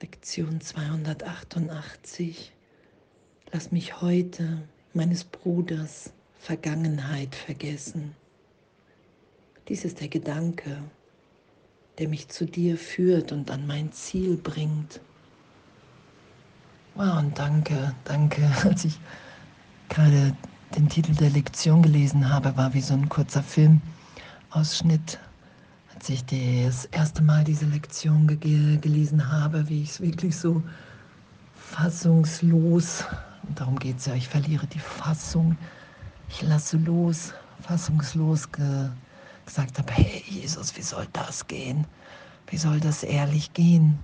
Lektion 288. Lass mich heute meines Bruders Vergangenheit vergessen. Dies ist der Gedanke, der mich zu dir führt und an mein Ziel bringt. Wow, und danke, danke. Als ich gerade den Titel der Lektion gelesen habe, war wie so ein kurzer Filmausschnitt als ich das erste Mal diese Lektion ge gelesen habe, wie ich es wirklich so fassungslos, und darum geht es ja, ich verliere die Fassung, ich lasse los, fassungslos ge gesagt habe, hey Jesus, wie soll das gehen? Wie soll das ehrlich gehen?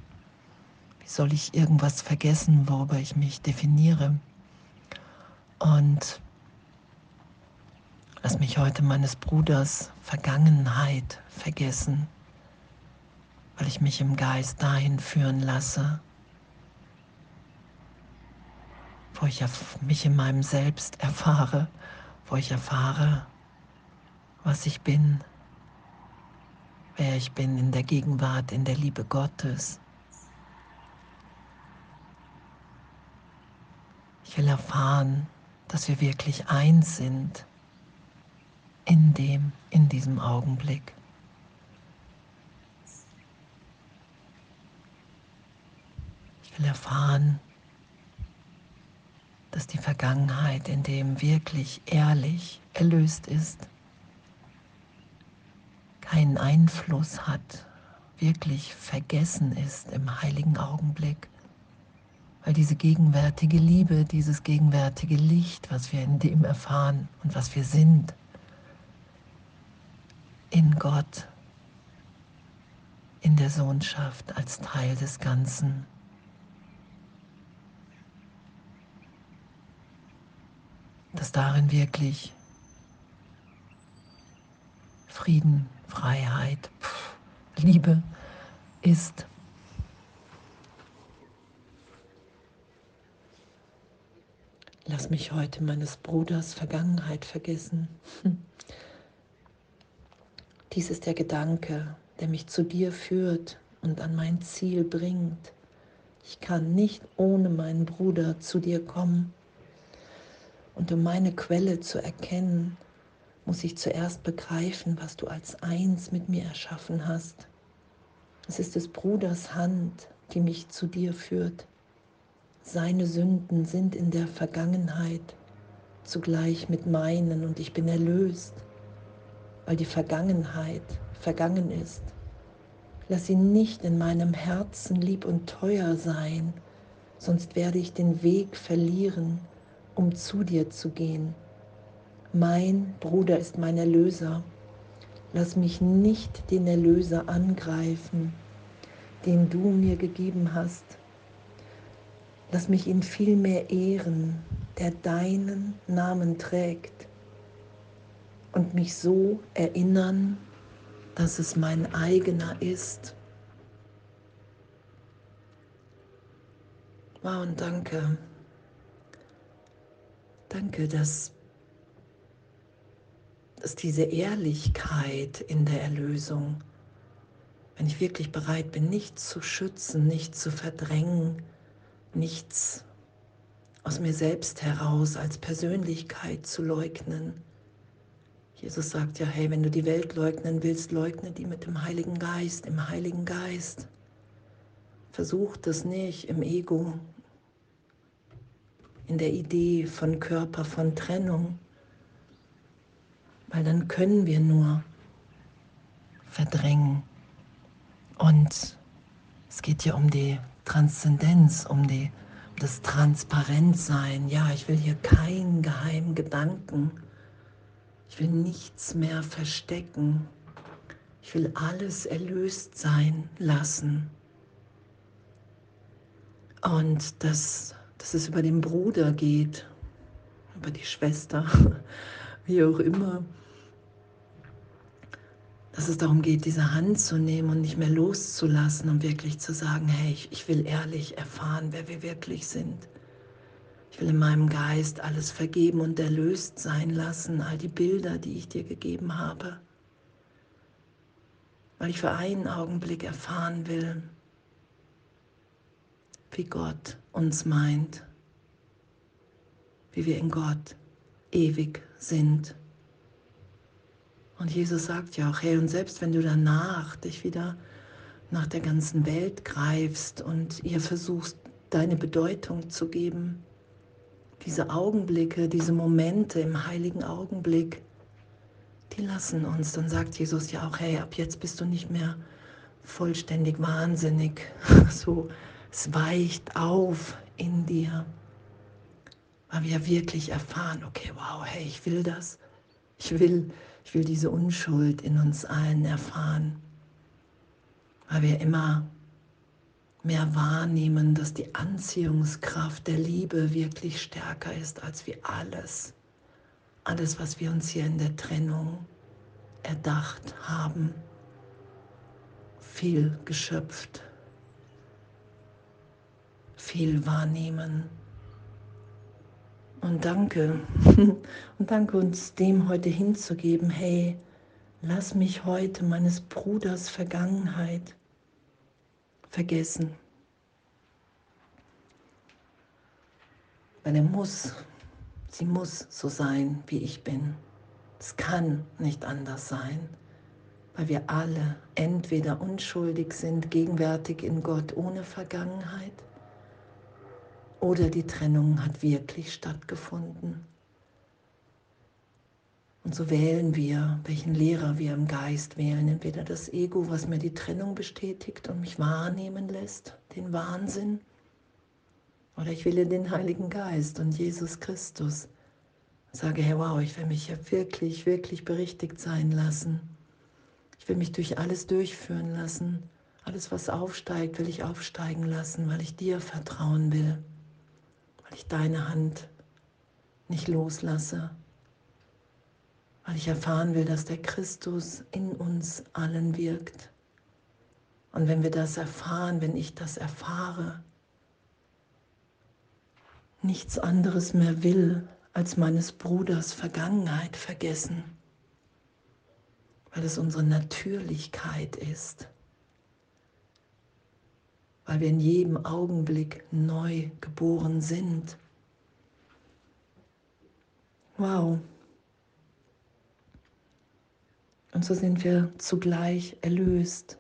Wie soll ich irgendwas vergessen, worüber ich mich definiere? Und Lass mich heute meines Bruders Vergangenheit vergessen, weil ich mich im Geist dahin führen lasse, wo ich mich in meinem Selbst erfahre, wo ich erfahre, was ich bin, wer ich bin in der Gegenwart, in der Liebe Gottes. Ich will erfahren, dass wir wirklich eins sind in dem, in diesem Augenblick. Ich will erfahren, dass die Vergangenheit in dem wirklich ehrlich erlöst ist, keinen Einfluss hat, wirklich vergessen ist im heiligen Augenblick, weil diese gegenwärtige Liebe, dieses gegenwärtige Licht, was wir in dem erfahren und was wir sind, in Gott, in der Sohnschaft als Teil des Ganzen. Dass darin wirklich Frieden, Freiheit, Liebe ist. Lass mich heute meines Bruders Vergangenheit vergessen. Dies ist der Gedanke, der mich zu dir führt und an mein Ziel bringt. Ich kann nicht ohne meinen Bruder zu dir kommen. Und um meine Quelle zu erkennen, muss ich zuerst begreifen, was du als eins mit mir erschaffen hast. Es ist des Bruders Hand, die mich zu dir führt. Seine Sünden sind in der Vergangenheit zugleich mit meinen und ich bin erlöst weil die Vergangenheit vergangen ist. Lass sie nicht in meinem Herzen lieb und teuer sein, sonst werde ich den Weg verlieren, um zu dir zu gehen. Mein Bruder ist mein Erlöser. Lass mich nicht den Erlöser angreifen, den du mir gegeben hast. Lass mich ihn vielmehr ehren, der deinen Namen trägt und mich so erinnern, dass es mein eigener ist. Wow, und danke. Danke, dass, dass diese Ehrlichkeit in der Erlösung, wenn ich wirklich bereit bin, nichts zu schützen, nichts zu verdrängen, nichts aus mir selbst heraus als Persönlichkeit zu leugnen, Jesus sagt ja, hey, wenn du die Welt leugnen willst, leugne die mit dem Heiligen Geist, im Heiligen Geist. Versuch das nicht im Ego, in der Idee von Körper, von Trennung, weil dann können wir nur verdrängen. Und es geht ja um die Transzendenz, um, die, um das Transparentsein. Ja, ich will hier keinen geheimen Gedanken ich will nichts mehr verstecken. Ich will alles erlöst sein lassen. Und dass, dass es über den Bruder geht, über die Schwester, wie auch immer. Dass es darum geht, diese Hand zu nehmen und nicht mehr loszulassen und wirklich zu sagen, hey, ich, ich will ehrlich erfahren, wer wir wirklich sind. Ich will in meinem Geist alles vergeben und erlöst sein lassen, all die Bilder, die ich dir gegeben habe, weil ich für einen Augenblick erfahren will, wie Gott uns meint, wie wir in Gott ewig sind. Und Jesus sagt ja auch, hey, und selbst wenn du danach dich wieder nach der ganzen Welt greifst und ihr versuchst, deine Bedeutung zu geben, diese Augenblicke, diese Momente im heiligen Augenblick, die lassen uns. Dann sagt Jesus ja auch, hey, ab jetzt bist du nicht mehr vollständig wahnsinnig. So, es weicht auf in dir, weil wir wirklich erfahren, okay, wow, hey, ich will das. Ich will, ich will diese Unschuld in uns allen erfahren, weil wir immer mehr wahrnehmen, dass die Anziehungskraft der Liebe wirklich stärker ist als wie alles, alles, was wir uns hier in der Trennung erdacht haben, viel geschöpft, viel wahrnehmen. Und danke, und danke uns dem heute hinzugeben, hey, lass mich heute meines Bruders Vergangenheit vergessen. Weil er muss, sie muss so sein, wie ich bin. Es kann nicht anders sein, weil wir alle entweder unschuldig sind, gegenwärtig in Gott ohne Vergangenheit, oder die Trennung hat wirklich stattgefunden. Und so wählen wir, welchen Lehrer wir im Geist wählen. Entweder das Ego, was mir die Trennung bestätigt und mich wahrnehmen lässt, den Wahnsinn, oder ich wähle den Heiligen Geist und Jesus Christus. Sage, hey, wow, ich will mich ja wirklich, wirklich berichtigt sein lassen. Ich will mich durch alles durchführen lassen. Alles, was aufsteigt, will ich aufsteigen lassen, weil ich dir vertrauen will, weil ich deine Hand nicht loslasse weil ich erfahren will, dass der Christus in uns allen wirkt. Und wenn wir das erfahren, wenn ich das erfahre, nichts anderes mehr will, als meines Bruders Vergangenheit vergessen, weil es unsere Natürlichkeit ist, weil wir in jedem Augenblick neu geboren sind. Wow. Und so sind wir zugleich erlöst.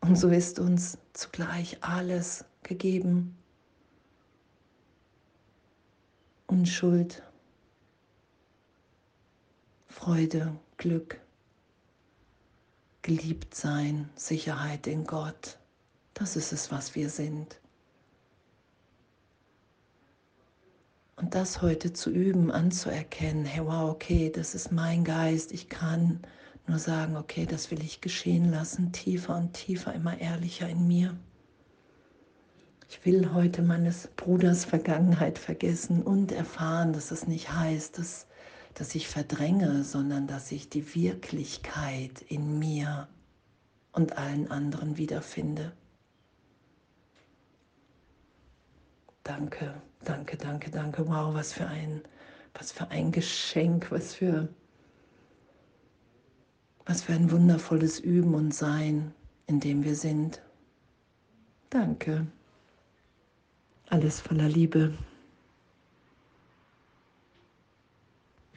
Und so ist uns zugleich alles gegeben. Unschuld, Freude, Glück, geliebt sein, Sicherheit in Gott. Das ist es, was wir sind. Und das heute zu üben, anzuerkennen, hey wow, okay, das ist mein Geist, ich kann nur sagen, okay, das will ich geschehen lassen, tiefer und tiefer, immer ehrlicher in mir. Ich will heute meines Bruders Vergangenheit vergessen und erfahren, dass es nicht heißt, dass, dass ich verdränge, sondern dass ich die Wirklichkeit in mir und allen anderen wiederfinde. Danke, danke, danke, danke. Wow, was für ein, was für ein Geschenk, was für, was für ein wundervolles Üben und Sein, in dem wir sind. Danke. Alles voller Liebe.